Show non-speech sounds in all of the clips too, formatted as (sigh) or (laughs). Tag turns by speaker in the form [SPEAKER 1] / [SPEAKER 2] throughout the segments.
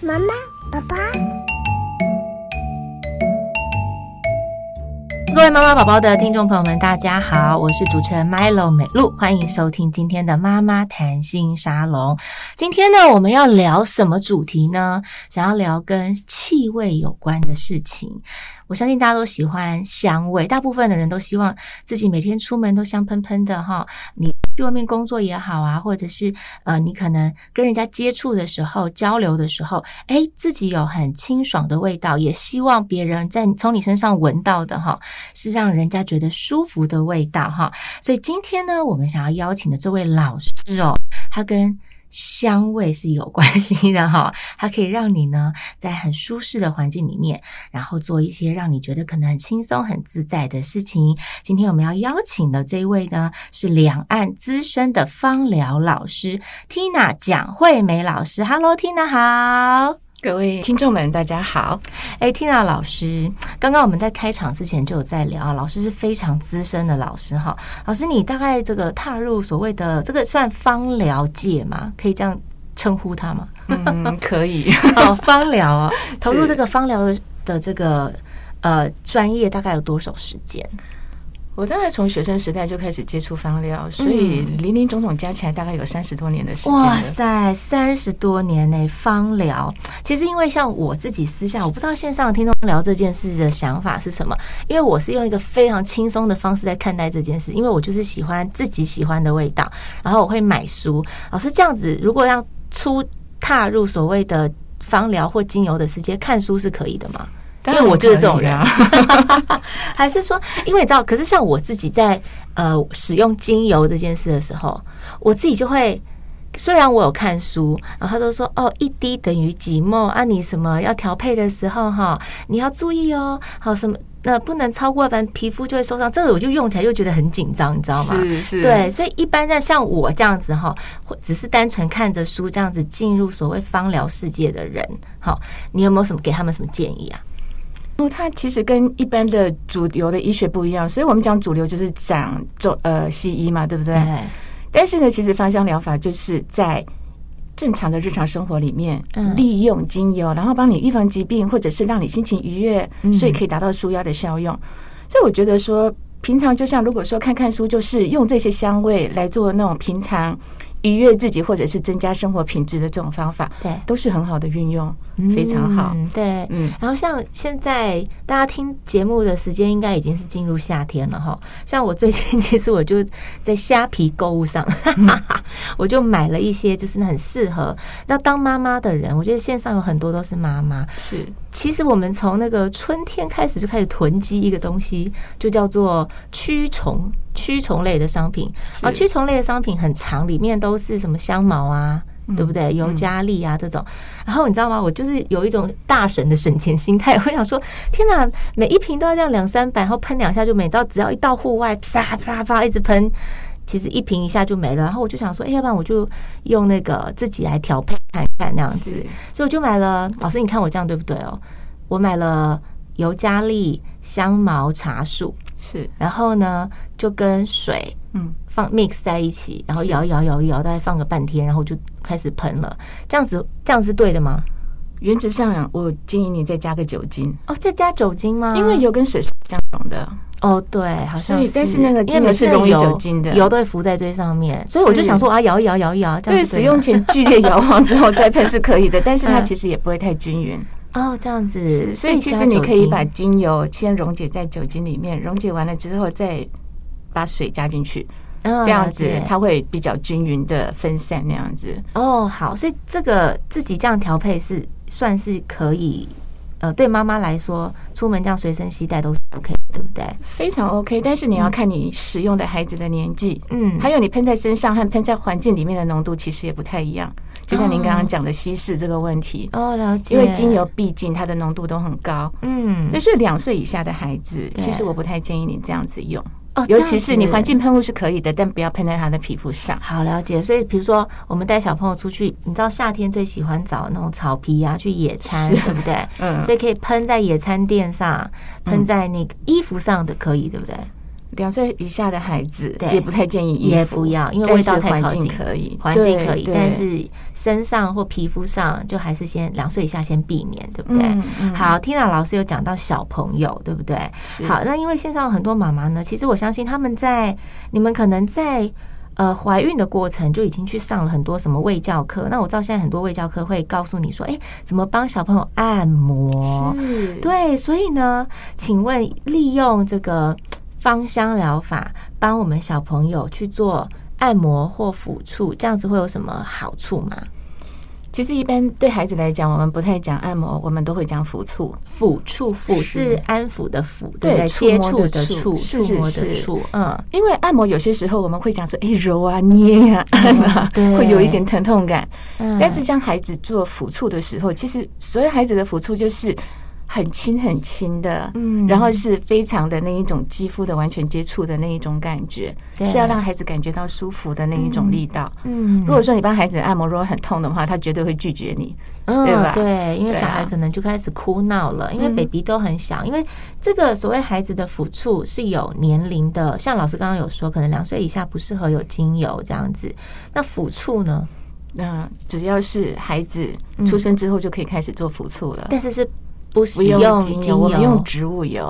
[SPEAKER 1] 妈妈，爸爸。
[SPEAKER 2] 各位妈妈宝宝的听众朋友们，大家好，我是主持人 Milo 美露，欢迎收听今天的妈妈谈心沙龙。今天呢，我们要聊什么主题呢？想要聊跟气味有关的事情。我相信大家都喜欢香味，大部分的人都希望自己每天出门都香喷喷的哈。你去外面工作也好啊，或者是呃，你可能跟人家接触的时候、交流的时候，诶，自己有很清爽的味道，也希望别人在从你身上闻到的哈，是让人家觉得舒服的味道哈。所以今天呢，我们想要邀请的这位老师哦，他跟香味是有关系的哈，(laughs) 它可以让你呢在很舒适的环境里面，然后做一些让你觉得可能很轻松、很自在的事情。今天我们要邀请的这一位呢，是两岸资深的芳疗老师 Tina 蒋惠美老师。Hello，Tina 好。
[SPEAKER 3] 各位听众们，大家好。
[SPEAKER 2] 哎，Tina 老师，刚刚我们在开场之前就有在聊，老师是非常资深的老师哈。老师，你大概这个踏入所谓的这个算芳疗界吗？可以这样称呼他吗？
[SPEAKER 3] 嗯，可以。
[SPEAKER 2] 哦，芳疗啊，(laughs) 投入这个芳疗的的这个呃专业大概有多少时间？
[SPEAKER 3] 我大概从学生时代就开始接触芳疗，所以林林总总加起来大概有三十多年的时间。
[SPEAKER 2] 哇塞，三十多年呢！芳疗其实因为像我自己私下，我不知道线上的听众聊这件事的想法是什么，因为我是用一个非常轻松的方式在看待这件事，因为我就是喜欢自己喜欢的味道，然后我会买书。老师这样子，如果要初踏入所谓的芳疗或精油的世界，看书是可以的吗？因为我就是这种人，啊 (laughs) 还是说，因为你知道，可是像我自己在呃使用精油这件事的时候，我自己就会，虽然我有看书，然后他都说哦，一滴等于几墨啊，你什么要调配的时候哈，你要注意哦，好什么那不能超过，不然皮肤就会受伤。这个我就用起来又觉得很紧张，你知道吗？
[SPEAKER 3] 是是，
[SPEAKER 2] 对，所以一般在像我这样子哈，只是单纯看着书这样子进入所谓芳疗世界的人，好，你有没有什么给他们什么建议啊？
[SPEAKER 3] 哦，它其实跟一般的主流的医学不一样，所以我们讲主流就是讲中呃西医嘛，对不对？对。但是呢，其实芳香疗法就是在正常的日常生活里面，利用精油，然后帮你预防疾病，或者是让你心情愉悦，所以可以达到舒压的效用。所以我觉得说，平常就像如果说看看书，就是用这些香味来做那种平常。愉悦自己，或者是增加生活品质的这种方法，对，都是很好的运用，非常好。
[SPEAKER 2] 嗯、对，嗯。然后像现在大家听节目的时间，应该已经是进入夏天了哈。像我最近，其实我就在虾皮购物上，嗯、(laughs) 我就买了一些，就是很适合要当妈妈的人。我觉得线上有很多都是妈妈。
[SPEAKER 3] 是，
[SPEAKER 2] 其实我们从那个春天开始就开始囤积一个东西，就叫做驱虫。驱虫类的商品啊，驱虫类的商品很长，里面都是什么香茅啊，嗯、对不对？尤加利啊这种。然后你知道吗？我就是有一种大神的省钱心态，我想说，天哪，每一瓶都要这样两三百，然后喷两下就没。你知道，只要一到户外，啪啪啪一直喷，其实一瓶一下就没了。然后我就想说，哎，要不然我就用那个自己来调配看看那样子。所以我就买了。老师，你看我这样对不对哦？我买了尤加利、香茅、茶树。
[SPEAKER 3] 是，
[SPEAKER 2] 然后呢，就跟水嗯放 mix 在一起，然后摇一摇摇一摇，大概放个半天，然后就开始喷了。这样子，这样是对的吗？
[SPEAKER 3] 原则上，我建议你再加个酒精
[SPEAKER 2] 哦，再加酒精吗？
[SPEAKER 3] 因为油跟水是相同的
[SPEAKER 2] 哦，对，好像是。
[SPEAKER 3] 但是那个因为是溶酒精的，
[SPEAKER 2] 油都会浮在最上面，所以我就想说，啊，摇一摇摇一摇，
[SPEAKER 3] 对，使用前 (laughs) 剧烈摇晃之后再喷是可以的，但是它其实也不会太均匀。
[SPEAKER 2] 哦，这样子，
[SPEAKER 3] 所以其实你可以把精油先溶解在酒精里面，溶解完了之后再把水加进去，这样子它会比较均匀的分散那样子。
[SPEAKER 2] 哦，好，所以这个自己这样调配是算是可以，呃，对妈妈来说，出门这样随身携带都是 OK，对不对？
[SPEAKER 3] 非常 OK，但是你要看你使用的孩子的年纪，嗯，还有你喷在身上和喷在环境里面的浓度其实也不太一样。就像您刚刚讲的稀释这个问题
[SPEAKER 2] 哦，了解。
[SPEAKER 3] 因为精油毕竟它的浓度都很高，嗯，就是两岁以下的孩子，其实我不太建议你这样子用哦，尤其是你环境喷雾是可以的，但不要喷在他的皮肤上。
[SPEAKER 2] 好，了解。所以比如说我们带小朋友出去，你知道夏天最喜欢找那种草皮啊，去野餐，对不对？嗯，所以可以喷在野餐垫上，喷在那个衣服上的可以，对不对？
[SPEAKER 3] 两岁以下的孩子也不太建议衣服，
[SPEAKER 2] 也不要，因为味道太靠近。
[SPEAKER 3] 可以，
[SPEAKER 2] 环境可以，但是身上或皮肤上就还是先两岁以下先避免，对不对？嗯嗯、好，Tina 老师有讲到小朋友，对不对？好，那因为线上有很多妈妈呢，其实我相信他们在你们可能在呃怀孕的过程就已经去上了很多什么卫教课。那我知道现在很多卫教课会告诉你说，哎，怎么帮小朋友按摩？对，所以呢，请问利用这个。芳香疗法帮我们小朋友去做按摩或抚触，这样子会有什么好处吗？
[SPEAKER 3] 其实一般对孩子来讲，我们不太讲按摩，我们都会讲抚触。
[SPEAKER 2] 抚触，抚是安抚的抚，对？接触的触，触摸的触。嗯，
[SPEAKER 3] 因为按摩有些时候我们会讲说，哎，揉啊、捏啊、(laughs) 按啊，会有一点疼痛感。但是将孩子做抚触的时候，其实所有孩子的抚触就是。很轻很轻的，嗯，然后是非常的那一种肌肤的完全接触的那一种感觉，是要让孩子感觉到舒服的那一种力道。嗯，如果说你帮孩子按摩，如果很痛的话，他绝对会拒绝你，嗯对吧？
[SPEAKER 2] 对，因为小孩可能就开始哭闹了，因为 baby 都很小。因为这个所谓孩子的抚触是有年龄的，像老师刚刚有说，可能两岁以下不适合有精油这样子。那抚触呢？
[SPEAKER 3] 那只要是孩子出生之后就可以开始做抚触了，
[SPEAKER 2] 但是是。不使用精油，
[SPEAKER 3] 我们用植物油。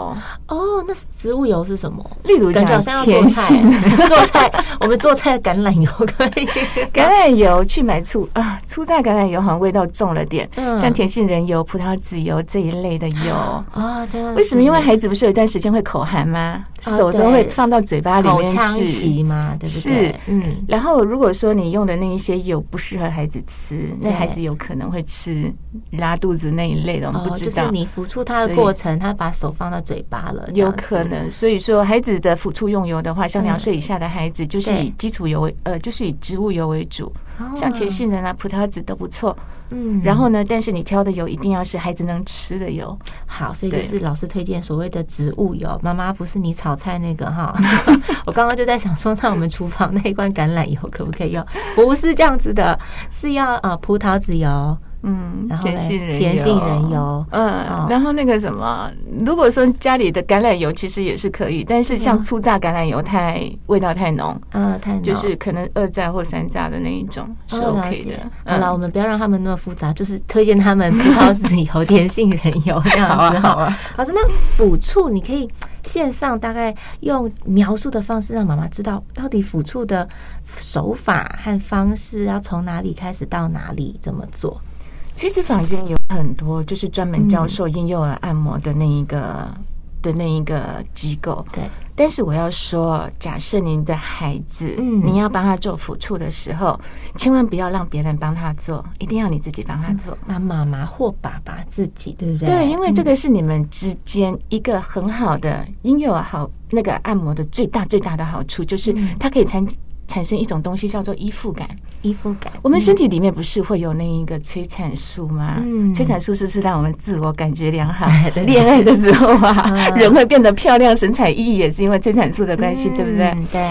[SPEAKER 2] 哦，那是植物油是什么？
[SPEAKER 3] 例如讲，
[SPEAKER 2] 好像要做菜，(laughs) 做菜，我们做菜橄榄油可以。(laughs)
[SPEAKER 3] 橄榄油去买醋啊，粗榨橄榄油好像味道重了点。嗯，像甜杏仁油、葡萄籽油这一类的油
[SPEAKER 2] 啊，这样。
[SPEAKER 3] 为什么？因为孩子不是有一段时间会口寒吗？手都会放到嘴巴里面去
[SPEAKER 2] 嘛，对不对？是，
[SPEAKER 3] 嗯。然后如果说你用的那一些油不适合孩子吃，那孩子有可能会吃拉肚子那一类的，我们不知道。
[SPEAKER 2] 你抚触他的过程，他把手放到嘴巴了，
[SPEAKER 3] 有可能。所以说，孩子的抚触用油的话，像两岁以下的孩子，就是以基础油为呃，就是以植物油为主，像甜杏仁啊、葡萄籽都不错。嗯，然后呢，但是你挑的油一定要是孩子能吃的油。
[SPEAKER 2] 好，所以就是老师推荐所谓的植物油。妈妈不是你炒菜那个哈，(laughs) 我刚刚就在想说，那我们厨房那一罐橄榄油可不可以用？不是这样子的，是要呃葡萄籽油。
[SPEAKER 3] 嗯，
[SPEAKER 2] 然后甜杏仁甜杏仁油，
[SPEAKER 3] 嗯，然后那个什么，如果说家里的橄榄油其实也是可以，但是像粗榨橄榄油太味道太浓，嗯，太浓，就是可能二榨或三榨的那一种是 OK 的。
[SPEAKER 2] 好了，我们不要让他们那么复杂，就是推荐他们葡萄籽油、甜杏仁油这样子。好啊，好啊。老师，那抚触你可以线上大概用描述的方式让妈妈知道到底抚触的手法和方式要从哪里开始到哪里怎么做。
[SPEAKER 3] 其实坊间有很多就是专门教授婴幼儿按摩的那一个、嗯、的那一个机构，对。但是我要说，假设您的孩子，嗯，你要帮他做抚触的时候，千万不要让别人帮他做，一定要你自己帮他做。
[SPEAKER 2] 那妈妈或爸爸自己，对不对？
[SPEAKER 3] 对，因为这个是你们之间一个很好的婴幼儿好那个按摩的最大最大的好处，就是他可以参。产生一种东西叫做依附感，
[SPEAKER 2] 依附感。
[SPEAKER 3] 我们身体里面不是会有那一个催产素吗？嗯，催产素是不是让我们自我感觉良好？(laughs) 恋爱的时候啊，人会变得漂亮、神采奕奕，也是因为催产素的关系，对不对？
[SPEAKER 2] 对。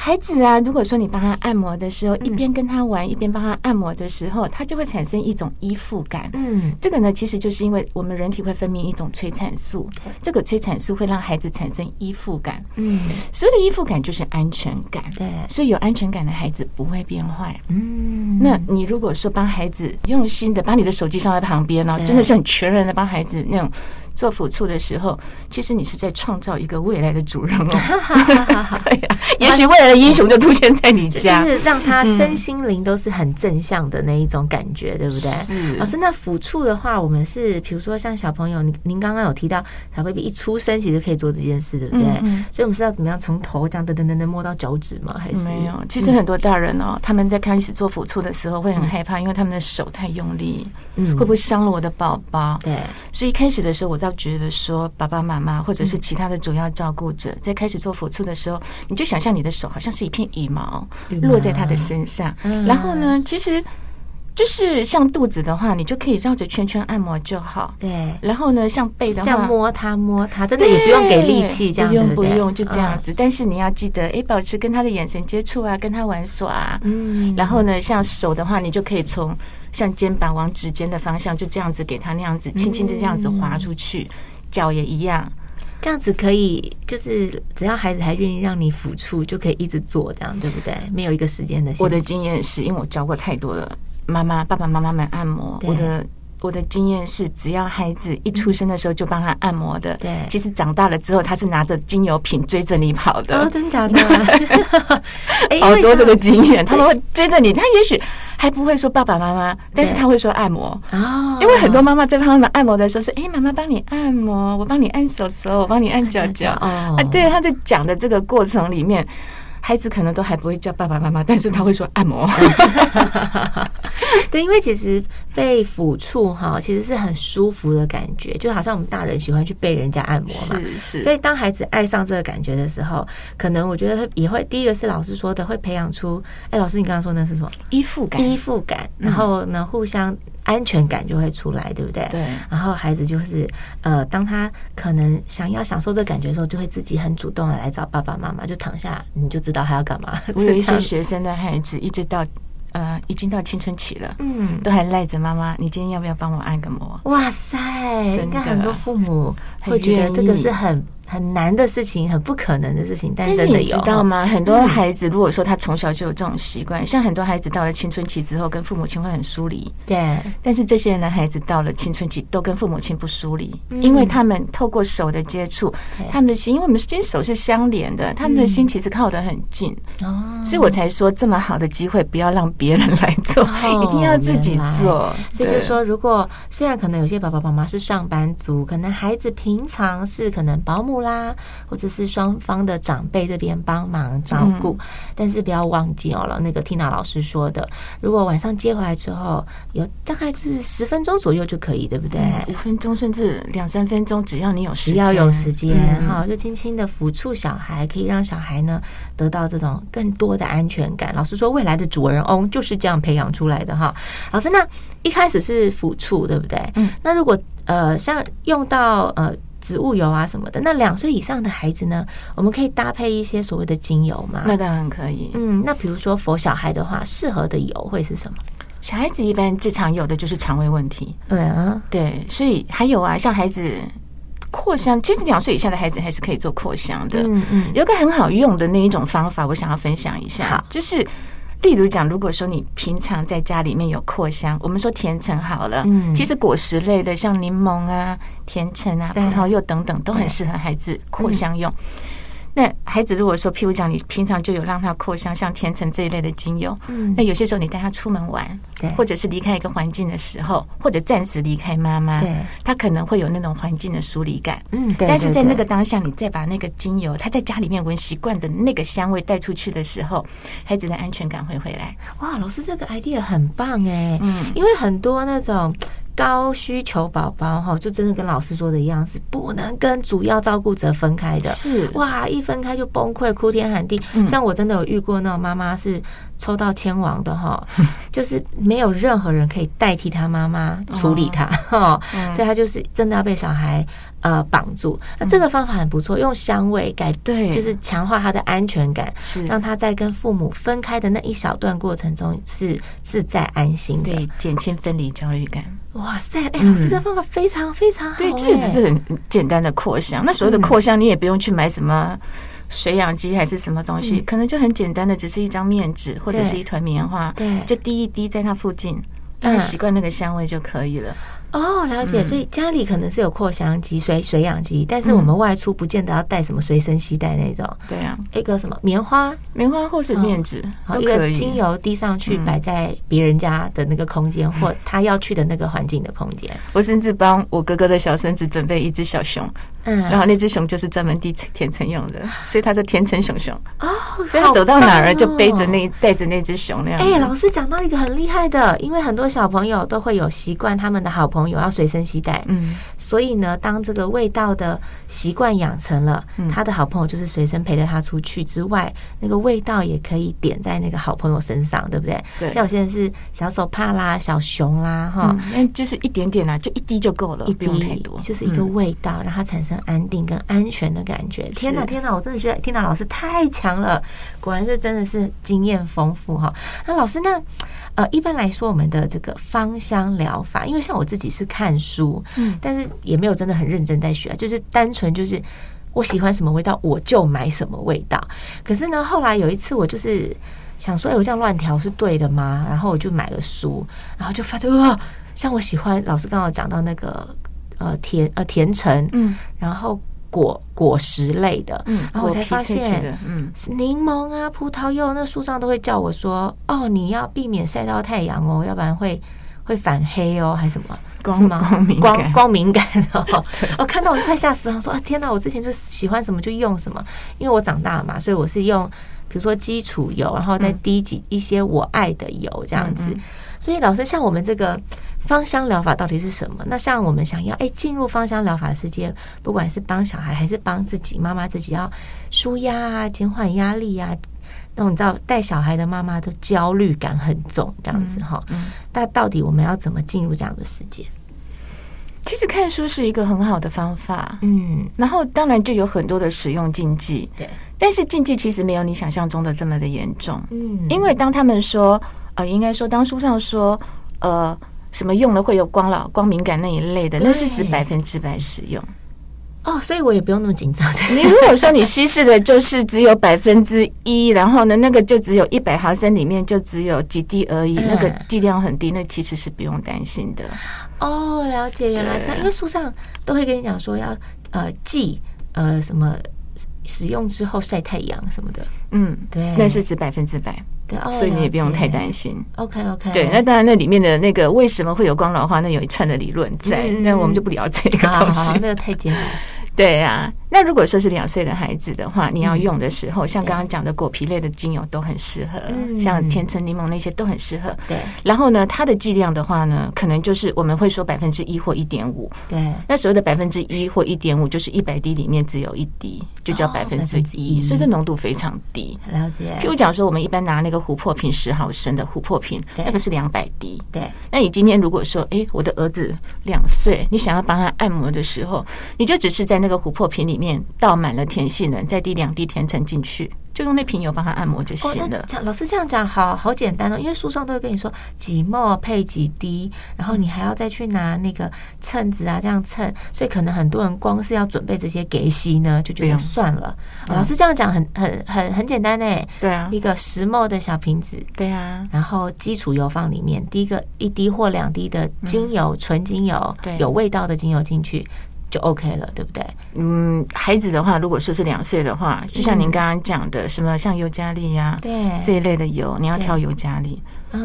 [SPEAKER 3] 孩子啊，如果说你帮他按摩的时候，一边跟他玩，一边帮他按摩的时候，他就会产生一种依附感。嗯，这个呢，其实就是因为我们人体会分泌一种催产素，这个催产素会让孩子产生依附感。嗯，所有的依附感就是安全感。对，所以有安全感的孩子不会变坏。嗯，那你如果说帮孩子用心的把你的手机放在旁边呢，真的是很全然的帮孩子那种。做抚触的时候，其实你是在创造一个未来的主人哦。(laughs) 对呀，也许未来的英雄就出现在你家，
[SPEAKER 2] 就是让他身心灵都是很正向的那一种感觉，对不对？是。老师，那抚触的话，我们是比如说像小朋友，您您刚刚有提到小 baby 一出生其实可以做这件事，对不对？所以我们是要怎么样从头这样噔噔噔噔摸到脚趾吗？还是
[SPEAKER 3] 没有？其实很多大人哦，他们在开始做抚触的时候会很害怕，因为他们的手太用力，嗯，会不会伤了我的宝宝？对。所以一开始的时候，我倒觉得说，爸爸妈妈或者是其他的主要照顾者，在开始做抚触的时候，你就想象你的手好像是一片羽毛落在他的身上，然后呢，其实就是像肚子的话，你就可以绕着圈圈按摩就好。对，然后呢，像背的话，
[SPEAKER 2] 像摸它摸它，真的也不用给力气，这样
[SPEAKER 3] 不用不用就这样子。但是你要记得，哎，保持跟他的眼神接触啊，跟他玩耍啊。嗯，然后呢，像手的话，你就可以从。像肩膀往指尖的方向，就这样子给他那样子，轻轻的这样子滑出去。脚也一样，
[SPEAKER 2] 这样子可以，就是只要孩子还愿意让你抚触，就可以一直做，这样对不对？没有一个时间的。
[SPEAKER 3] 我的经验是因为我教过太多的妈妈、爸爸妈妈们按摩，我的。我的经验是，只要孩子一出生的时候就帮他按摩的，对，其实长大了之后他是拿着精油品追着你跑的。
[SPEAKER 2] 哦，真的假的？(laughs)
[SPEAKER 3] 好多这个经验，他们会追着你，他也许还不会说爸爸妈妈，但是他会说按摩啊。因为很多妈妈在帮他们按摩的时候是，哎，妈妈帮你按摩，我帮你按手手，我帮你按脚脚。哦，啊，对，他在讲的这个过程里面。孩子可能都还不会叫爸爸妈妈，但是他会说按摩。(laughs)
[SPEAKER 2] 对，因为其实被抚触哈，其实是很舒服的感觉，就好像我们大人喜欢去被人家按摩嘛。是是。所以当孩子爱上这个感觉的时候，可能我觉得也会第一个是老师说的，会培养出。哎，老师，你刚刚说那是什么？
[SPEAKER 3] 依附感。
[SPEAKER 2] 依附感。然后呢，互相。安全感就会出来，对不对？对。然后孩子就是，呃，当他可能想要享受这感觉的时候，就会自己很主动的来找爸爸妈妈，就躺下，你就知道他要干嘛。(laughs)
[SPEAKER 3] 我有一些学生的孩子，一直到呃，已经到青春期了，嗯，都还赖着妈妈，你今天要不要帮我按个摩？
[SPEAKER 2] 哇塞，应该很多父母会觉得这个是很。很难的事情，很不可能的事情，但真的有。
[SPEAKER 3] 但是你知道吗？很多孩子如果说他从小就有这种习惯，像很多孩子到了青春期之后，跟父母亲会很疏离。对。但是这些男孩子到了青春期，都跟父母亲不疏离，因为他们透过手的接触，他们的心，因为我们之间手是相连的，他们的心其实靠得很近。哦。所以我才说，这么好的机会，不要让别人来做，一定要自己做。
[SPEAKER 2] 所以就是说，如果虽然可能有些爸爸妈妈是上班族，可能孩子平常是可能保姆。啦，或者是双方的长辈这边帮忙照顾，嗯、但是不要忘记哦了。那个 Tina 老师说的，如果晚上接回来之后，有大概是十分钟左右就可以，对不对？
[SPEAKER 3] 五、嗯、分钟甚至两三分钟，只要你有时
[SPEAKER 2] 间，只要有时间哈、嗯，就轻轻的抚触小孩，可以让小孩呢得到这种更多的安全感。老师说，未来的主人翁就是这样培养出来的哈。老师，那一开始是抚触，对不对？嗯。那如果呃，像用到呃。植物油啊什么的，那两岁以上的孩子呢？我们可以搭配一些所谓的精油吗？
[SPEAKER 3] 那当然可以。
[SPEAKER 2] 嗯，那比如说佛小孩的话，适合的油会是什么？
[SPEAKER 3] 小孩子一般最常有的就是肠胃问题。
[SPEAKER 2] 对啊，
[SPEAKER 3] 对，所以还有啊，像孩子扩香，其实两岁以下的孩子还是可以做扩香的。嗯嗯，有个很好用的那一种方法，我想要分享一下，好就是。例如讲，如果说你平常在家里面有扩香，我们说甜橙好了，嗯，其实果实类的像柠檬啊、甜橙啊、葡萄柚等等，都很适合孩子扩香用。那孩子如果说，譬如讲，你平常就有让他扩香，像甜橙这一类的精油，嗯，那有些时候你带他出门玩，对，或者是离开一个环境的时候，或者暂时离开妈妈，对，他可能会有那种环境的疏离感，嗯，对。但是在那个当下，你再把那个精油，他在家里面闻习惯的那个香味带出去的时候，孩子的安全感会回来。
[SPEAKER 2] 哇，老师这个 idea 很棒哎，嗯，因为很多那种。高需求宝宝哈，就真的跟老师说的一样，是不能跟主要照顾者分开的。是哇，一分开就崩溃，哭天喊地。嗯、像我真的有遇过那种妈妈是抽到千王的哈，(laughs) 就是没有任何人可以代替他妈妈处理他哈，所以他就是真的要被小孩。呃，绑住，那这个方法很不错，用香味改，对，就是强化他的安全感，是让他在跟父母分开的那一小段过程中是自在安心的，
[SPEAKER 3] 对，减轻分离焦虑感。
[SPEAKER 2] 哇塞，哎，老师这方法非常非常好，
[SPEAKER 3] 对，这只是很简单的扩香。那所谓的扩香，你也不用去买什么水养机还是什么东西，可能就很简单的，只是一张面纸或者是一团棉花，对，就滴一滴在它附近，让它习惯那个香味就可以了。
[SPEAKER 2] 哦，了解。所以家里可能是有扩香机、水水氧机，但是我们外出不见得要带什么随身携带那种。对啊，一个什么棉花、
[SPEAKER 3] 棉花或是面纸。
[SPEAKER 2] 一个精油滴上去，摆在别人家的那个空间，或他要去的那个环境的空间。
[SPEAKER 3] 我甚至帮我哥哥的小孙子准备一只小熊，嗯，然后那只熊就是专门滴甜橙用的，所以它叫甜橙熊熊。哦，所以他走到哪儿就背着那带着那只熊那样。
[SPEAKER 2] 哎，老师讲到一个很厉害的，因为很多小朋友都会有习惯，他们的好朋友。要随身携带，嗯，所以呢，当这个味道的习惯养成了，他的好朋友就是随身陪着他出去之外，那个味道也可以点在那个好朋友身上，对不对？对，像有些人是小手帕啦、小熊啦，哈，
[SPEAKER 3] 嗯，就是一点点啊，就一滴就够了，
[SPEAKER 2] 一滴太多，就是一个味道，让它产生安定跟安全的感觉。天哪，天哪，我真的觉得 Tina 老师太强了，果然是真的是经验丰富哈。那老师那？呃，一般来说，我们的这个芳香疗法，因为像我自己是看书，嗯，但是也没有真的很认真在学，就是单纯就是我喜欢什么味道，我就买什么味道。可是呢，后来有一次我就是想说，哎，我这样乱调是对的吗？然后我就买了书，然后就发现，哇，像我喜欢老师刚刚讲到那个呃甜呃甜橙，嗯，然后果果实类的，嗯，然后我才发现，嗯，柠檬啊、葡萄柚，那树上都会叫我说，哦，你要避免晒到太阳哦，要不然会会反黑哦，还是什么？
[SPEAKER 3] 光光敏，
[SPEAKER 2] 光光敏感哦！(laughs) 我看到我就快吓死了，说啊天哪！我之前就喜欢什么就用什么，因为我长大了嘛，所以我是用比如说基础油，然后再滴几一些我爱的油这样子。所以老师，像我们这个芳香疗法到底是什么？那像我们想要哎进入芳香疗法的世界，不管是帮小孩还是帮自己，妈妈自己要舒压啊，减缓压力啊。那你知道带小孩的妈妈都焦虑感很重，这样子哈。那到底我们要怎么进入这样的世界？
[SPEAKER 3] 其实看书是一个很好的方法，嗯，然后当然就有很多的使用禁忌，对。但是禁忌其实没有你想象中的这么的严重，嗯。因为当他们说，呃，应该说当书上说，呃，什么用了会有光老、光敏感那一类的，那是指百分之百使用。
[SPEAKER 2] 哦，所以我也不用那么紧张。(laughs)
[SPEAKER 3] 你如果说你稀释的就是只有百分之一，然后呢，那个就只有一百毫升里面就只有几滴而已，嗯、那个剂量很低，那其实是不用担心的。
[SPEAKER 2] 哦，了解，原来是因为书上都会跟你讲说要呃忌呃什么使用之后晒太阳什么的。
[SPEAKER 3] 嗯，对，那是指百分之百。对，所以你也不用太担心。
[SPEAKER 2] OK OK。
[SPEAKER 3] 对，那当然那里面的那个为什么会有光老化，那有一串的理论在，那我们就不聊这个东西。
[SPEAKER 2] 那个太简单。(laughs)
[SPEAKER 3] 对啊，那如果说是两岁的孩子的话，你要用的时候，像刚刚讲的果皮类的精油都很适合，像甜橙、柠檬那些都很适合。对，然后呢，它的剂量的话呢，可能就是我们会说百分之一或一点五。对，那所谓的百分之一或一点五，就是一百滴里面只有一滴，就叫百分之一，所以这浓度非常低。
[SPEAKER 2] 了解。
[SPEAKER 3] 譬如讲说，我们一般拿那个琥珀瓶十毫升的琥珀瓶，那个是两百滴。对，那你今天如果说，哎，我的儿子两岁，你想要帮他按摩的时候，你就只是在那个。那个琥珀瓶里面倒满了甜杏仁，再滴两滴甜橙进去，就用那瓶油帮他按摩就行了。
[SPEAKER 2] 老师这样讲，好好简单哦，因为书上都会跟你说几沫配几滴，然后你还要再去拿那个秤子啊，这样称，所以可能很多人光是要准备这些给息呢，就觉得算了。哦、老师这样讲很很很很简单呢。
[SPEAKER 3] 对啊，
[SPEAKER 2] 一个十沫的小瓶子，
[SPEAKER 3] 对啊，
[SPEAKER 2] 然后基础油放里面，滴个一滴或两滴的精油，纯、嗯、精油，对，有味道的精油进去。就 OK 了，对不对？
[SPEAKER 3] 嗯，孩子的话，如果说是两岁的话，就像您刚刚讲的，嗯、什么像尤加利呀，对这一类的油，你要挑尤加利。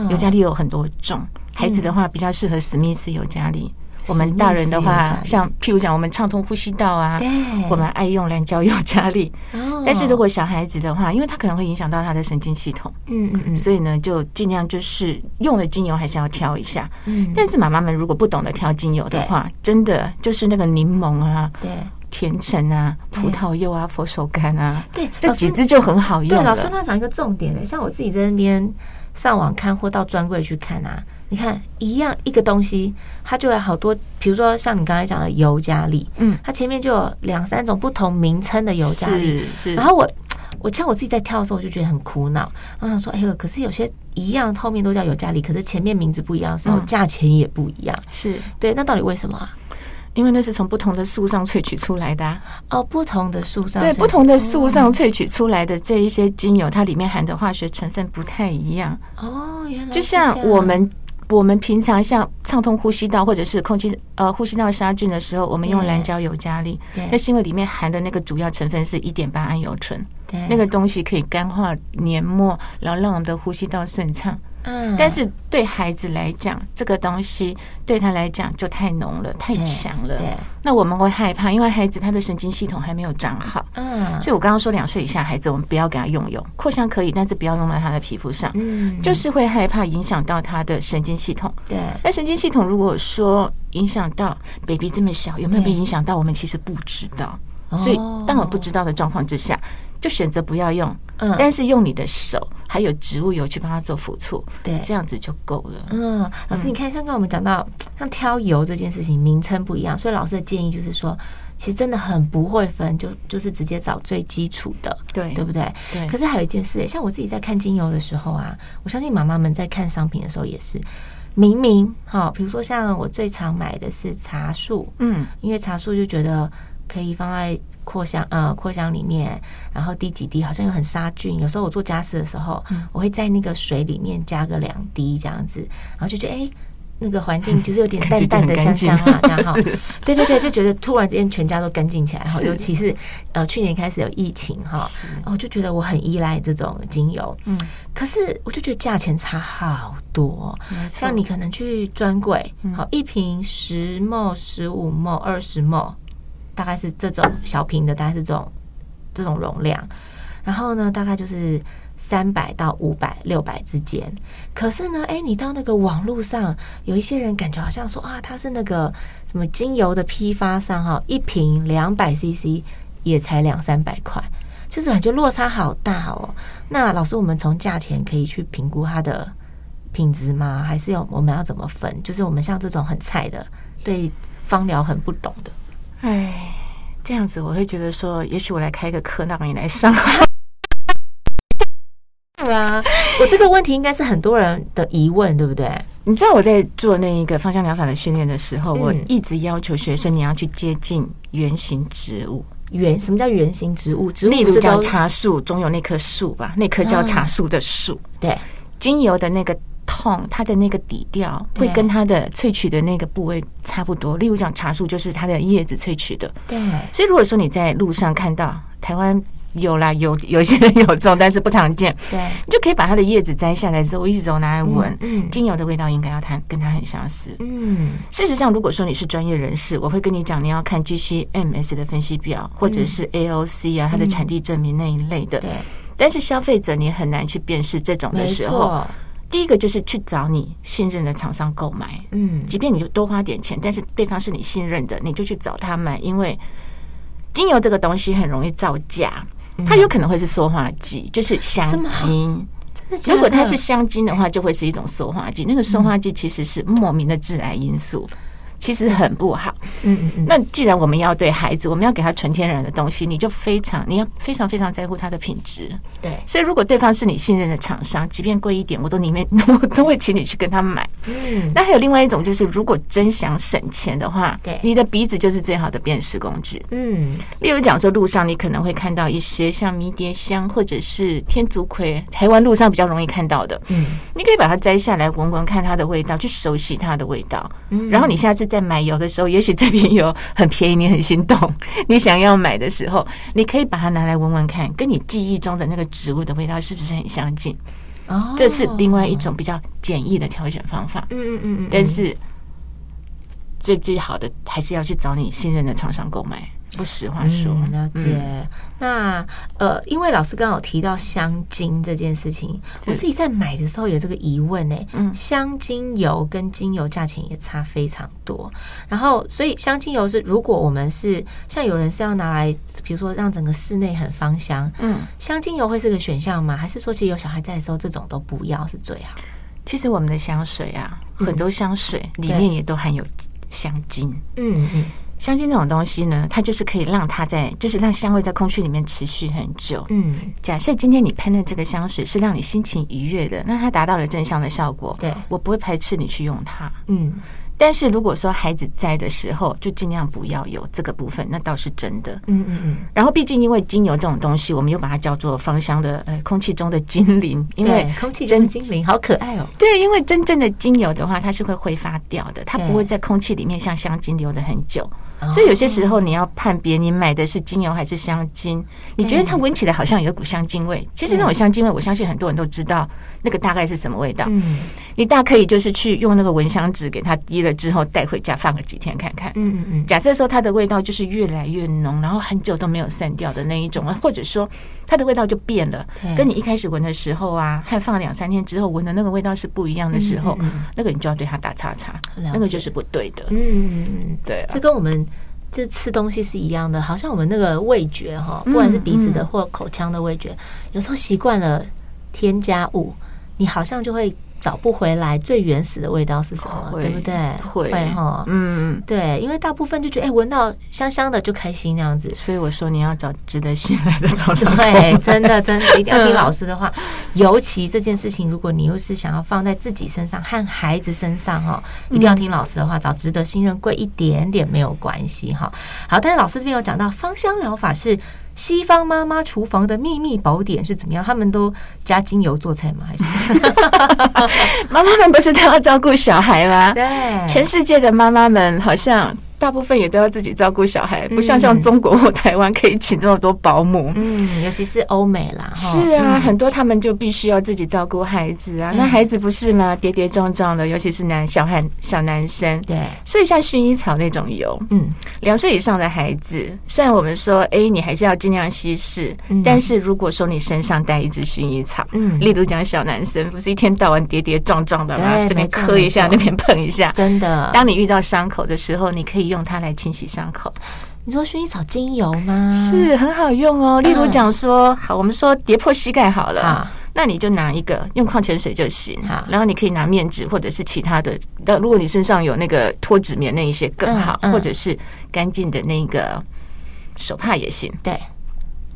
[SPEAKER 3] 尤加利有很多种，孩子的话比较适合史密斯尤加利。我们大人的话，像譬如讲，我们畅通呼吸道啊，对，我们爱用蓝胶尤加利。哦，(laughs) 但是如果小孩子的话，因为他可能会影响到他的神经系统，嗯嗯嗯，所以呢，就尽量就是用的精油还是要挑一下。嗯，但是妈妈们如果不懂得挑精油的话，真的就是那个柠檬啊，对，甜橙啊，葡萄柚啊，佛手柑啊，对，这几支就很好用。
[SPEAKER 2] 对，老师他讲一个重点呢，像我自己在那边上网看或到专柜去看啊。你看，一样一个东西，它就有好多，比如说像你刚才讲的尤加利，嗯，它前面就有两三种不同名称的尤加利。是是。然后我，我像我自己在跳的时候，我就觉得很苦恼。我想说，哎呦，可是有些一样，后面都叫尤加利，可是前面名字不一样的时候，价钱也不一样。是对，那到底为什么？
[SPEAKER 3] 因为那是从不同的树上萃取出来的。
[SPEAKER 2] 哦，不同的树上，
[SPEAKER 3] 对，不同的树上萃取出来的这一些精油，它里面含的化学成分不太一样。哦，原来就像我们。我们平常像畅通呼吸道或者是空气呃呼吸道杀菌的时候，我们用蓝胶尤加利，那是因为里面含的那个主要成分是一点八氨油醇，那个东西可以干化黏膜，然后让我们的呼吸道顺畅。嗯，但是对孩子来讲，这个东西对他来讲就太浓了，太强了。对，那我们会害怕，因为孩子他的神经系统还没有长好。嗯，所以我刚刚说两岁以下孩子，我们不要给他用用，扩香可以，但是不要用在他的皮肤上。嗯，就是会害怕影响到他的神经系统。对，那神经系统如果说影响到 baby 这么小，有没有被影响到？我们其实不知道。所以当我不知道的状况之下。就选择不要用，嗯，但是用你的手还有植物油去帮它做辅助，对，这样子就够了。嗯，
[SPEAKER 2] 老师，你看，像刚我们讲到，像挑油这件事情，名称不一样，所以老师的建议就是说，其实真的很不会分，就就是直接找最基础的，对，对不对？对。可是还有一件事，像我自己在看精油的时候啊，我相信妈妈们在看商品的时候也是，明明哈，比如说像我最常买的是茶树，嗯，因为茶树就觉得。可以放在扩香呃扩香里面，然后滴几滴，好像又很杀菌。有时候我做家事的时候，嗯、我会在那个水里面加个两滴这样子，然后就觉得哎。欸那个环境就是有点 (laughs) 淡淡的香香啊，这样哈，(laughs) 对对对，就觉得突然之间全家都干净起来哈，尤其是呃去年开始有疫情哈，然后就觉得我很依赖这种精油，嗯，可是我就觉得价钱差好多，像你可能去专柜，好一瓶十 ml、十五 ml、二十 ml，大概是这种小瓶的，大概是这种这种容量，然后呢，大概就是。三百到五百、六百之间，可是呢，哎，你到那个网络上，有一些人感觉好像说啊，他是那个什么精油的批发商哈，一瓶两百 CC 也才两三百块，就是感觉落差好大哦。那老师，我们从价钱可以去评估它的品质吗？还是要我们要怎么分？就是我们像这种很菜的，对芳疗很不懂的，
[SPEAKER 3] 哎，这样子我会觉得说，也许我来开个课，让你来上。(laughs)
[SPEAKER 2] 对啊，我这个问题应该是很多人的疑问，对不对？
[SPEAKER 3] 你知道我在做那一个芳香疗法的训练的时候，嗯、我一直要求学生你要去接近圆形植物。
[SPEAKER 2] 圆什么叫圆形植物？植物
[SPEAKER 3] 例如叫茶树，总有那棵树吧？那棵叫茶树的树。嗯、对，精油的那个痛，它的那个底调会跟它的萃取的那个部位差不多。例如讲茶树，就是它的叶子萃取的。
[SPEAKER 2] 对，
[SPEAKER 3] 所以如果说你在路上看到台湾。有啦，有有些人有种，但是不常见。
[SPEAKER 2] 对，
[SPEAKER 3] 你就可以把它的叶子摘下来之后，一揉拿来闻。嗯，精油的味道应该要它跟它很相似。嗯，事实上，如果说你是专业人士，我会跟你讲，你要看 GC-MS 的分析表，或者是 AOC 啊，它的产地证明那一类的。对。但是消费者你很难去辨识这种的时候，第一个就是去找你信任的厂商购买。嗯，即便你就多花点钱，但是对方是你信任的，你就去找他买，因为精油这个东西很容易造假。它有可能会是塑化剂，就是香精。如果它是香精的话，就会是一种塑化剂。那个塑化剂其实是莫名的致癌因素。其实很不好，嗯嗯嗯。那既然我们要对孩子，我们要给他纯天然的东西，你就非常你要非常非常在乎它的品质。
[SPEAKER 2] 对，
[SPEAKER 3] 所以如果对方是你信任的厂商，即便贵一点，我都宁愿 (laughs) 我都会请你去跟他买。嗯。那还有另外一种，就是如果真想省钱的话，对，你的鼻子就是最好的辨识工具。嗯。例如讲说，路上你可能会看到一些像迷迭香或者是天竺葵，台湾路上比较容易看到的。嗯。你可以把它摘下来闻闻看它的味道，去熟悉它的味道。嗯。然后你下次。在买油的时候，也许这瓶油很便宜，你很心动，你想要买的时候，你可以把它拿来闻闻看，跟你记忆中的那个植物的味道是不是很相近？哦，这是另外一种比较简易的挑选方法。嗯嗯嗯嗯，但是最最好的还是要去找你信任的厂商购买。不实话说，
[SPEAKER 2] 嗯、了解。嗯、那呃，因为老师刚好提到香精这件事情，我自己在买的时候有这个疑问呢。嗯，香精油跟精油价钱也差非常多。然后，所以香精油是，如果我们是像有人是要拿来，比如说让整个室内很芳香，嗯，香精油会是个选项吗？还是说，其实有小孩在的时候，这种都不要是最好？
[SPEAKER 3] 其实我们的香水啊，很多香水里面也都含有香精。嗯嗯。嗯香精这种东西呢，它就是可以让它在，就是让香味在空气里面持续很久。嗯，假设今天你喷的这个香水是让你心情愉悦的，那它达到了正向的效果。对，我不会排斥你去用它。嗯。但是如果说孩子在的时候，就尽量不要有这个部分，那倒是真的。嗯嗯嗯。然后，毕竟因为精油这种东西，我们又把它叫做芳香的呃空气中的精灵，因为
[SPEAKER 2] 空气中的精灵好可爱哦。
[SPEAKER 3] 对，因为真正的精油的话，它是会挥发掉的，它不会在空气里面像香精留的很久。所以有些时候你要判别你买的是精油还是香精，你觉得它闻起来好像有一股香精味，其实那种香精味，我相信很多人都知道那个大概是什么味道。嗯，你大可以就是去用那个蚊香纸给它滴了之后带回家放个几天看看。嗯嗯嗯。假设说它的味道就是越来越浓，然后很久都没有散掉的那一种，或者说它的味道就变了，跟你一开始闻的时候啊，还放了两三天之后闻的那个味道是不一样的时候，那个你就要对它打叉叉，那个就是不对的。嗯对，
[SPEAKER 2] 这跟我们。就吃东西是一样的，好像我们那个味觉哈，不管是鼻子的或口腔的味觉，有时候习惯了添加物，你好像就会找不回来最原始的味道是什
[SPEAKER 3] 么，
[SPEAKER 2] 对不对？
[SPEAKER 3] 会
[SPEAKER 2] 会哈，嗯，对，因为大部分就觉得哎，闻到香香的就开心那样子。
[SPEAKER 3] 所以我说你要找值得信赖的。(laughs)
[SPEAKER 2] 对，真的真的一定要听老师的话。(laughs) 尤其这件事情，如果你又是想要放在自己身上和孩子身上哈，一定要听老师的话，找值得信任、贵一点点没有关系哈。好，但是老师这边有讲到芳香疗法是。西方妈妈厨房的秘密宝典是怎么样？他们都加精油做菜吗？还是 (laughs)
[SPEAKER 3] 妈妈们不是都要照顾小孩吗？
[SPEAKER 2] 对，
[SPEAKER 3] 全世界的妈妈们好像。大部分也都要自己照顾小孩，不像像中国或台湾可以请这么多保姆。
[SPEAKER 2] 嗯，尤其是欧美啦，
[SPEAKER 3] 是啊，很多他们就必须要自己照顾孩子啊。那孩子不是吗？跌跌撞撞的，尤其是男小孩、小男生。
[SPEAKER 2] 对，
[SPEAKER 3] 所以像薰衣草那种油，嗯，两岁以上的孩子，虽然我们说，哎，你还是要尽量稀释，但是如果说你身上带一支薰衣草，嗯，例如讲小男生，不是一天到晚跌跌撞撞的吗？这边磕一下，那边碰一下，
[SPEAKER 2] 真的。
[SPEAKER 3] 当你遇到伤口的时候，你可以用它来清洗伤口。
[SPEAKER 2] 你说薰衣草精油吗？
[SPEAKER 3] 是很好用哦。例如讲说，好，我们说跌破膝盖好了，那你就拿一个用矿泉水就行。哈，然后你可以拿面纸或者是其他的。但如果你身上有那个脱脂棉那一些更好，或者是干净的那个手帕也行。对，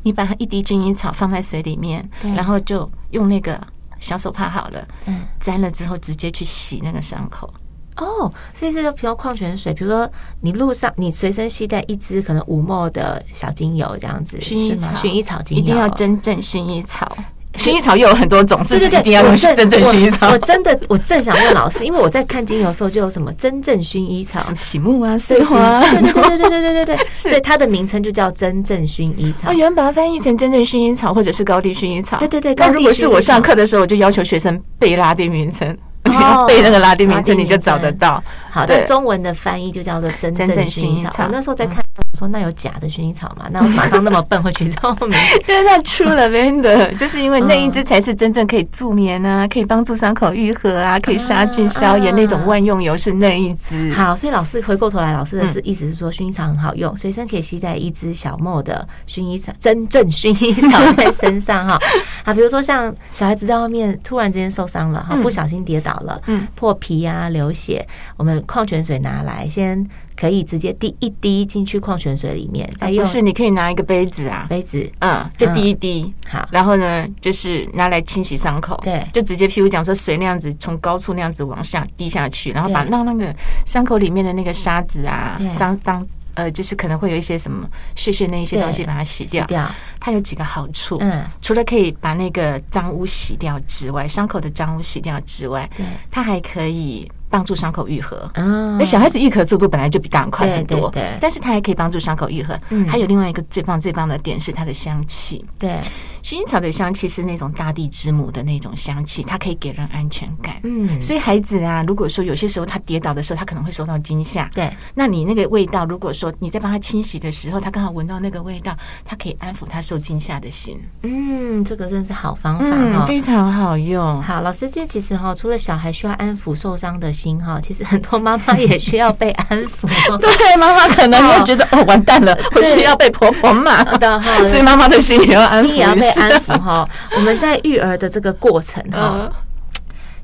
[SPEAKER 3] 你把它一滴薰衣草放在水里面，然后就用那个小手帕好了，嗯，沾了之后直接去洗那个伤口。
[SPEAKER 2] 哦，所以是说，比如矿泉水，比如说你路上你随身携带一支可能五 ml 的小精油这样子，
[SPEAKER 3] 薰衣草，
[SPEAKER 2] 薰衣草精油，
[SPEAKER 3] 一定要真正薰衣草。薰衣草又有很多种，对对对，一定要用真正薰衣草。
[SPEAKER 2] 我真的，我正想问老师，因为我在看精油的时候就有什么真正薰衣草，
[SPEAKER 3] 什么醒目啊、碎花，
[SPEAKER 2] 对对对对对对对对，(laughs) 所以它的名称就叫真正薰衣草。
[SPEAKER 3] 我原本把它翻译成真正薰衣草，或者是高地薰衣草。
[SPEAKER 2] 对对对，
[SPEAKER 3] 那如果是我上课的时候，我就要求学生背拉丁名称。哦，背那个拉丁名字你就找得到。
[SPEAKER 2] 好的，中文的翻译就叫做真正薰衣草。我那时候在看，我说那有假的薰衣草吗？(laughs) 那我马上那么笨会取这种名字？(laughs)
[SPEAKER 3] 对，那出了名的，就是因为那一支才是真正可以助眠啊，可以帮助伤口愈合啊，可以杀菌消炎那种万用油是那一支。
[SPEAKER 2] 好，所以老师回过头来，老师的是意思是说薰衣草很好用，随身可以携带一支小莫的薰衣草，真正薰衣草在身上哈。(laughs) 啊，比如说像小孩子在外面突然之间受伤了哈，不小心跌倒了，嗯，破皮啊，流血，我们矿泉水拿来，先可以直接滴一滴进去矿泉水里面，再用。
[SPEAKER 3] 不是，你可以拿一个杯子啊，
[SPEAKER 2] 杯子，
[SPEAKER 3] 嗯，就滴一滴，好，然后呢，就是拿来清洗伤口，
[SPEAKER 2] 对，
[SPEAKER 3] 就直接譬如讲说水那样子从高处那样子往下滴下去，然后把让那个伤口里面的那个沙子啊，脏脏。呃，就是可能会有一些什么屑屑那一些东西，把它洗掉。洗掉。它有几个好处，嗯，除了可以把那个脏污洗掉之外，伤口的脏污洗掉之外，对，它还可以帮助伤口愈合。嗯，那小孩子愈合速度本来就比大人快很多，对，但是它还可以帮助伤口愈合。嗯，还有另外一个最棒最棒的点是它的香气，对。薰衣草的香气是那种大地之母的那种香气，它可以给人安全感。嗯，所以孩子啊，如果说有些时候他跌倒的时候，他可能会受到惊吓。对，那你那个味道，如果说你在帮他清洗的时候，他刚好闻到那个味道，他可以安抚他受惊吓的心。
[SPEAKER 2] 嗯，这个真是好方法嗯，
[SPEAKER 3] 非常好用。
[SPEAKER 2] 好，老师，这其实哈，除了小孩需要安抚受伤的心哈，其实很多妈妈也需要被安抚。(laughs)
[SPEAKER 3] 对，妈妈可能会觉得哦，完蛋了，我需要被婆婆骂 (laughs) 的哈，所以妈妈的心也要安抚一下。
[SPEAKER 2] 安抚哈，(laughs) 我们在育儿的这个过程哈，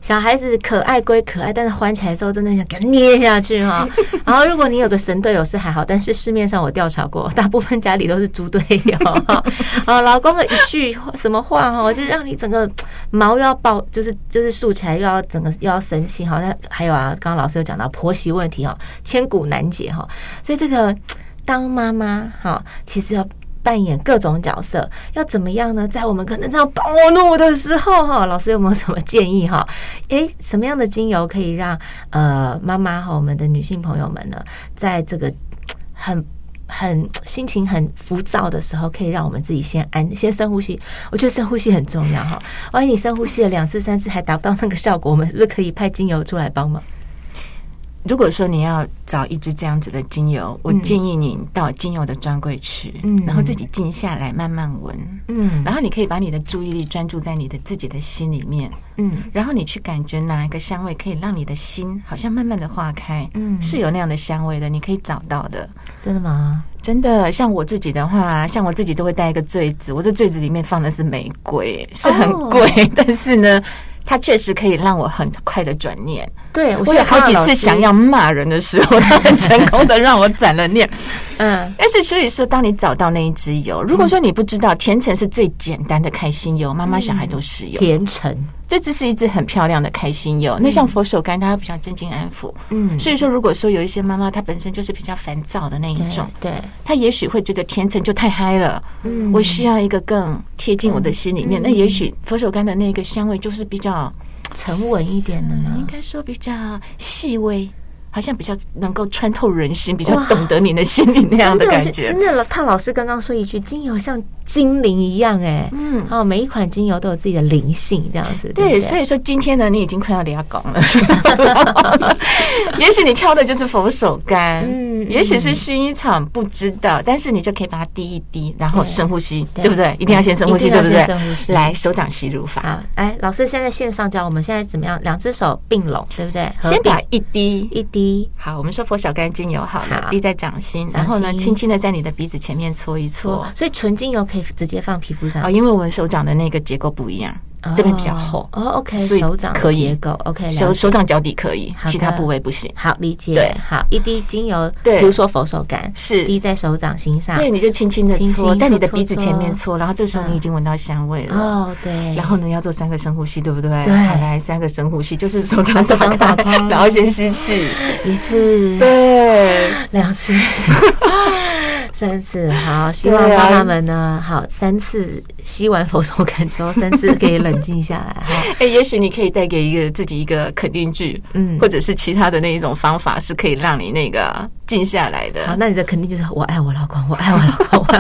[SPEAKER 2] 小孩子可爱归可爱，但是欢起来的时候，真的想给他捏下去哈。(laughs) 然后，如果你有个神队友是还好，但是市面上我调查过，大部分家里都是猪队友哈。(laughs) 啊，老公的一句什么话哈，就让你整个毛又要爆，就是就是竖起来，又要整个又要生气哈。那还有啊，刚刚老师有讲到婆媳问题哈，千古难解哈。所以这个当妈妈哈，其实要。扮演各种角色，要怎么样呢？在我们可能这样暴怒的时候，哈，老师有没有什么建议？哈，诶，什么样的精油可以让呃妈妈和我们的女性朋友们呢，在这个很很心情很浮躁的时候，可以让我们自己先安，先深呼吸。我觉得深呼吸很重要，哈。万一你深呼吸了两次、三次还达不到那个效果，我们是不是可以派精油出来帮忙？
[SPEAKER 3] 如果说你要找一支这样子的精油，我建议你到精油的专柜去，嗯，然后自己静下来慢慢闻，嗯，然后你可以把你的注意力专注在你的自己的心里面，嗯，然后你去感觉哪一个香味可以让你的心好像慢慢的化开，嗯，是有那样的香味的，你可以找到的。
[SPEAKER 2] 真的吗？
[SPEAKER 3] 真的，像我自己的话，像我自己都会带一个坠子，我这坠子里面放的是玫瑰，是很贵，(laughs) 但是呢。它确实可以让我很快的转念。
[SPEAKER 2] 对，
[SPEAKER 3] 我有好几次想要骂人的时候，他很成功的让我转了念。(laughs) 嗯，但是所以说，当你找到那一支油，如果说你不知道甜橙是最简单的开心油，妈妈小孩都使用
[SPEAKER 2] 甜橙。
[SPEAKER 3] 这只是一只很漂亮的开心油，那像佛手柑，它比较镇静安抚。嗯，所以说，如果说有一些妈妈她本身就是比较烦躁的那一种，对，她也许会觉得甜橙就太嗨了。嗯，我需要一个更贴近我的心里面。那也许佛手柑的那个香味就是比较
[SPEAKER 2] 沉稳一点的嘛，
[SPEAKER 3] 应该说比较细微。好像比较能够穿透人心，比较懂得你的心理那样的感觉。
[SPEAKER 2] 真的，汤老师刚刚说一句，精油像精灵一样，哎，嗯，哦，每一款精油都有自己的灵性，这样子。对，
[SPEAKER 3] 所以说今天呢，你已经快要俩拱了。(laughs) 也许你挑的就是佛手柑，嗯，也许是薰衣草，不知道，但是你就可以把它滴一滴，然后深呼吸，对不对？一定要先深呼吸，对不对？深呼吸。来，手掌吸入法。
[SPEAKER 2] 好，哎，老师现在线上教我们现在怎么样？两只手并拢，对不对？
[SPEAKER 3] 先把一滴一滴。
[SPEAKER 2] 好，
[SPEAKER 3] 我们说佛手柑精油好了，滴在掌心，然后呢，轻轻的在你的鼻子前面搓一搓。
[SPEAKER 2] 所以纯精油可以直接放皮肤上，
[SPEAKER 3] 哦，因为我们手掌的那个结构不一样。这边比较厚
[SPEAKER 2] 哦，OK，手掌可以结构，OK，
[SPEAKER 3] 手手掌脚底可以，其他部位不行。
[SPEAKER 2] 好，理解。对，好，一滴精油，对，比如说佛手柑，是滴在手掌心上，
[SPEAKER 3] 对，你就轻轻的搓，在你的鼻子前面搓，然后这时候你已经闻到香味了。哦，对。然后呢，要做三个深呼吸，对不对？对。来，三个深呼吸，就是手掌手掌打开，然后先吸气
[SPEAKER 2] 一次，
[SPEAKER 3] 对，
[SPEAKER 2] 两次。三次好，希望妈妈们呢，好三次吸完佛手感之后，三次可以冷静下来哈。(laughs)
[SPEAKER 3] 哎，也许你可以带给一个自己一个肯定句，嗯，或者是其他的那一种方法，是可以让你那个静下来的。
[SPEAKER 2] 好，那你的肯定就是我爱我老公，我爱我老公，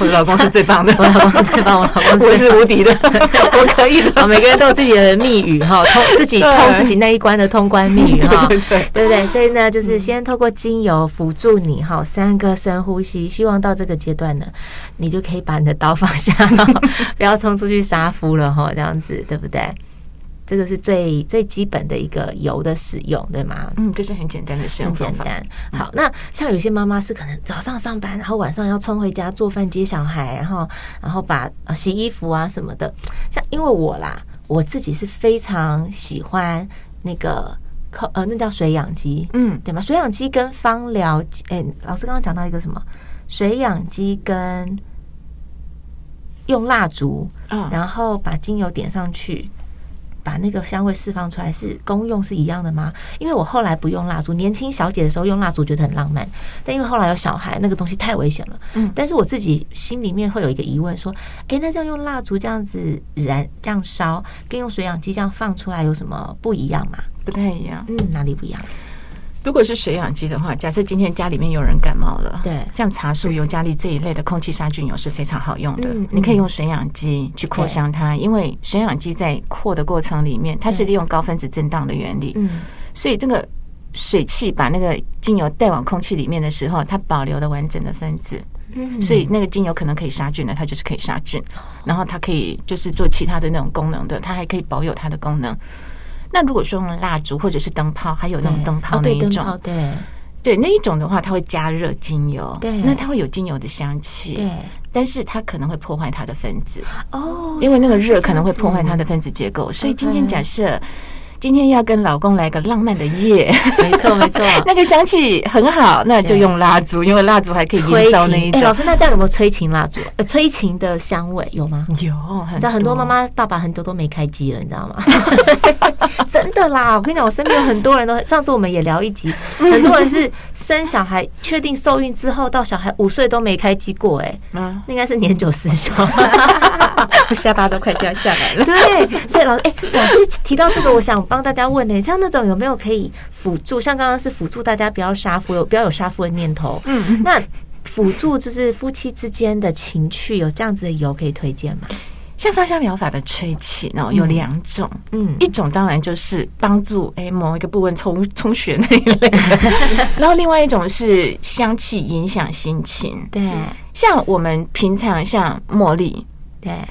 [SPEAKER 3] 我的老公是最棒的，
[SPEAKER 2] 我老公是最棒，我老公
[SPEAKER 3] 我是无敌的，(laughs) 我可以的。
[SPEAKER 2] 每个人都有自己的密语哈，通自己 (laughs) 通自己那一关的通关密语哈，(laughs) 对对不对？所以呢，就是先透过精油辅助你哈，三个深呼吸。希望到这个阶段呢，你就可以把你的刀放下，不要冲出去杀夫了哈，这样子对不对？这个是最最基本的一个油的使用，对吗？
[SPEAKER 3] 嗯，这是很简单的使用方法。
[SPEAKER 2] 很简单。好，那像有些妈妈是可能早上上班，然后晚上要冲回家做饭、接小孩，然后然后把洗衣服啊什么的。像因为我啦，我自己是非常喜欢那个。呃，那叫水养机，嗯，对吗？水养机跟芳疗，哎，老师刚刚讲到一个什么？水养机跟用蜡烛，嗯，然后把精油点上去，把那个香味释放出来，是功用是一样的吗？因为我后来不用蜡烛，年轻小姐的时候用蜡烛觉得很浪漫，但因为后来有小孩，那个东西太危险了，嗯，但是我自己心里面会有一个疑问，说，哎，那这样用蜡烛这样子燃这样烧，跟用水氧机这样放出来有什么不一样吗？
[SPEAKER 3] 不太一样，
[SPEAKER 2] 嗯，哪里不一样？
[SPEAKER 3] 如果是水氧机的话，假设今天家里面有人感冒了，对，像茶树、尤加利这一类的空气杀菌油是非常好用的。嗯，你可以用水氧机去扩香它，因为水氧机在扩的过程里面，它是利用高分子震荡的原理，嗯，所以这个水汽把那个精油带往空气里面的时候，它保留了完整的分子，嗯，所以那个精油可能可以杀菌的，它就是可以杀菌，然后它可以就是做其他的那种功能的，它还可以保有它的功能。那如果说用蜡烛或者是灯泡，还有那种灯泡那一种，对。对，那一种的话，它会加热精油，对，那它会有精油的香气，对，但是它可能会破坏它的分子哦，因为那个热可能会破坏它的分子结构，所以今天假设。今天要跟老公来个浪漫的夜，
[SPEAKER 2] 没错没错，(laughs)
[SPEAKER 3] 那个香气很好，那就用蜡烛，因为蜡烛还可以营造那一种。(laughs)
[SPEAKER 2] 老师，那这样有没有催情蜡烛？呃，催情的香味有吗？
[SPEAKER 3] 有，
[SPEAKER 2] 你知道很多妈妈爸爸很多都没开机了，你知道吗？(laughs) 真的啦，我跟你讲，我身边有很多人都，上次我们也聊一集，很多人是生小孩确定受孕之后，到小孩五岁都没开机过，哎，嗯，应该是年久失修，
[SPEAKER 3] 我 (laughs) 下巴都快掉下来了。
[SPEAKER 2] 对，所以老师，哎，老师提到这个，我想。帮大家问呢，像那种有没有可以辅助？像刚刚是辅助大家不要杀夫，有不要有杀夫的念头。嗯，那辅助就是夫妻之间的情趣，有这样子的油可以推荐吗？
[SPEAKER 3] 像芳香疗法的催情哦，有两种。嗯，一种当然就是帮助哎某一个部分充充 (laughs) 血那一类的，(laughs) 然后另外一种是香气影响心情。对，像我们平常像茉莉对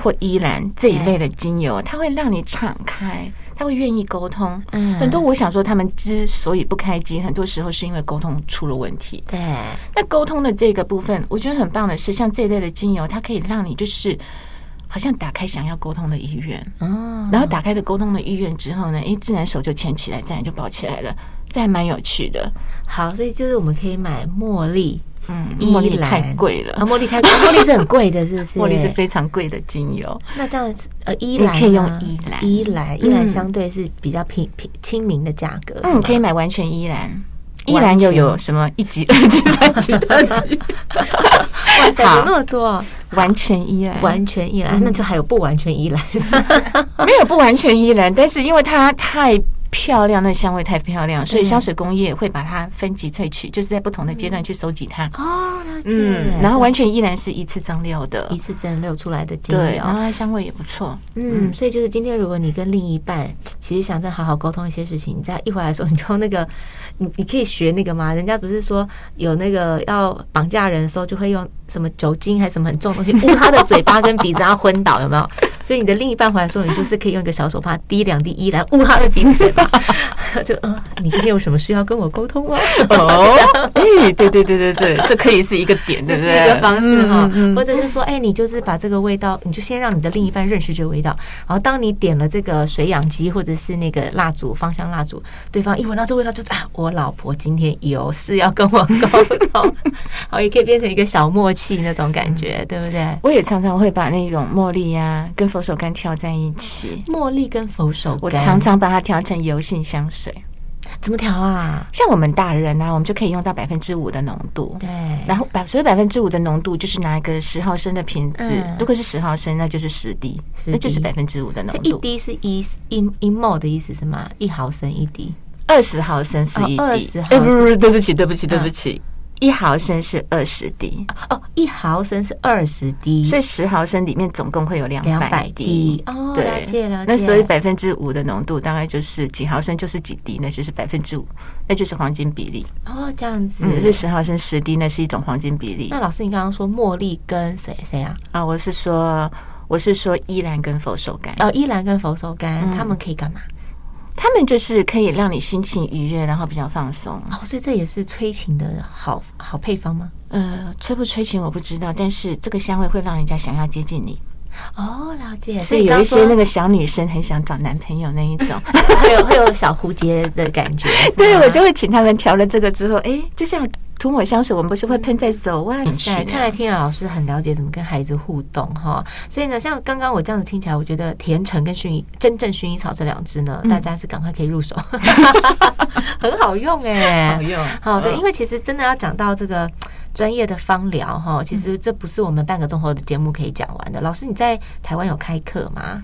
[SPEAKER 3] 或依兰这一类的精油，它会让你敞开。他会愿意沟通，嗯，很多我想说，他们之所以不开机，很多时候是因为沟通出了问题。对，那沟通的这个部分，我觉得很棒的是，像这一类的精油，它可以让你就是好像打开想要沟通的意愿。
[SPEAKER 2] 哦，
[SPEAKER 3] 然后打开的沟通的意愿之后呢，哎，自然手就牵起来，自然就抱起来了，这还蛮有趣的。
[SPEAKER 2] 好，所以就是我们可以买茉莉，
[SPEAKER 3] 嗯，茉莉太贵了
[SPEAKER 2] 啊，茉莉太贵，茉莉是很贵的，是不是？
[SPEAKER 3] 茉莉是非常贵的精油。
[SPEAKER 2] 那这样子，呃，依兰
[SPEAKER 3] 可以用依兰，
[SPEAKER 2] 依兰，依兰相对是比较平平亲民的价格，
[SPEAKER 3] 嗯，可以买完全依兰。依兰又有什么一级、二级、(laughs) 三级、二级？
[SPEAKER 2] 哇塞，有那么多！
[SPEAKER 3] 完全依兰，
[SPEAKER 2] 完全依兰，那就还有不完全依兰，(laughs)
[SPEAKER 3] 没有不完全依兰，但是因为它太。漂亮，那香味太漂亮，所以香水工业会把它分级萃取，就是在不同的阶段去收集它。
[SPEAKER 2] 哦。
[SPEAKER 3] 嗯，然后完全依然是一次蒸馏的，
[SPEAKER 2] 一次蒸馏出来的精油，
[SPEAKER 3] 对，然后它香味也不错。
[SPEAKER 2] 嗯，所以就是今天，如果你跟另一半其实想再好好沟通一些事情，你再一回来的时候，你就那个，你你可以学那个吗？人家不是说有那个要绑架人的时候，就会用什么酒精还是什么很重的东西捂他的嘴巴跟鼻子，让他昏倒，有没有？(laughs) 所以你的另一半回来的时候，你就是可以用一个小手帕滴两滴依兰捂他的鼻子嘴巴。(laughs) 就呃，你今天有什么事要跟我沟通吗？
[SPEAKER 3] 哦，(laughs) 哎，对对对对对，这可以是一个点，对不对？
[SPEAKER 2] 一个方式哈，或者是说，哎，你就是把这个味道，你就先让你的另一半认识这个味道，然后当你点了这个水氧机或者是那个蜡烛芳香蜡烛，对方一闻到这味道就啊，我老婆今天有事要跟我沟通，好，也可以变成一个小默契那种感觉，对不对？
[SPEAKER 3] 我也常常会把那种茉莉呀跟佛手柑调在一起，
[SPEAKER 2] 茉莉跟佛手柑，
[SPEAKER 3] 我常常把它调成油性香水。
[SPEAKER 2] 怎么调啊？
[SPEAKER 3] 像我们大人呢、啊，我们就可以用到百分之五的浓度。
[SPEAKER 2] 对，
[SPEAKER 3] 然后百所以百分之五的浓度就是拿一个十毫升的瓶子，
[SPEAKER 2] 嗯、
[SPEAKER 3] 如果是十毫升，那就是十滴，滴那就是百分之五的浓度。
[SPEAKER 2] 一滴是一一一 ml 的意思是吗？一毫升一滴，
[SPEAKER 3] 二十毫升是一滴。不不不，对不起，对不起，对不起。嗯一毫升是二十滴
[SPEAKER 2] 哦，一毫升是二十滴，
[SPEAKER 3] 所以十毫升里面总共会有两百滴
[SPEAKER 2] 哦。对，了解了解。
[SPEAKER 3] 那所以百分之五的浓度大概就是几毫升就是几滴，那就是百分之五，那就是黄金比例
[SPEAKER 2] 哦。这样子，
[SPEAKER 3] 嗯，所以十毫升十滴那是一种黄金比例。
[SPEAKER 2] 那老师，你刚刚说茉莉跟谁谁啊？
[SPEAKER 3] 啊，我是说我是说依兰跟佛手柑
[SPEAKER 2] 哦，依兰跟佛手柑，他们可以干嘛？
[SPEAKER 3] 他们就是可以让你心情愉悦，然后比较放松
[SPEAKER 2] 哦，所以这也是催情的好好配方吗？
[SPEAKER 3] 呃，催不催情我不知道，但是这个香味会让人家想要接近你。
[SPEAKER 2] 哦，了解。
[SPEAKER 3] 所以有一些那个小女生很想找男朋友那一种，(laughs) (laughs)
[SPEAKER 2] 会有会有小蝴蝶的感觉。
[SPEAKER 3] 对，我就会请他们调了这个之后，哎，就像。涂抹香水，我们不是会喷在手腕上？
[SPEAKER 2] 看来 Tina 老师很了解怎么跟孩子互动哈。所以呢，像刚刚我这样子听起来，我觉得甜橙跟薰衣真正薰衣草这两支呢，大家是赶快可以入手，(laughs) 很好用哎，
[SPEAKER 3] 好用。
[SPEAKER 2] 好的，因为其实真的要讲到这个专业的芳疗哈，其实这不是我们半个钟头的节目可以讲完的。老师，你在台湾有开课吗？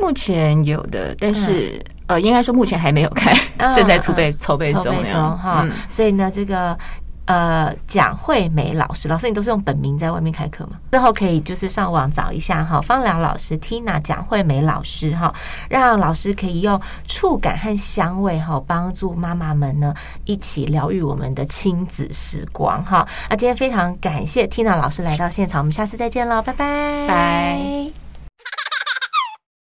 [SPEAKER 3] 目前有的，但是呃，应该说目前还没有开，(laughs) 正在筹备筹备中
[SPEAKER 2] 哈。所以呢，这个。呃，蒋惠美老师，老师你都是用本名在外面开课吗？之后可以就是上网找一下哈，芳疗老师 Tina 蒋惠美老师哈，让老师可以用触感和香味哈，帮助妈妈们呢一起疗愈我们的亲子时光哈。那今天非常感谢 Tina 老师来到现场，我们下次再见喽，拜拜，
[SPEAKER 3] 拜。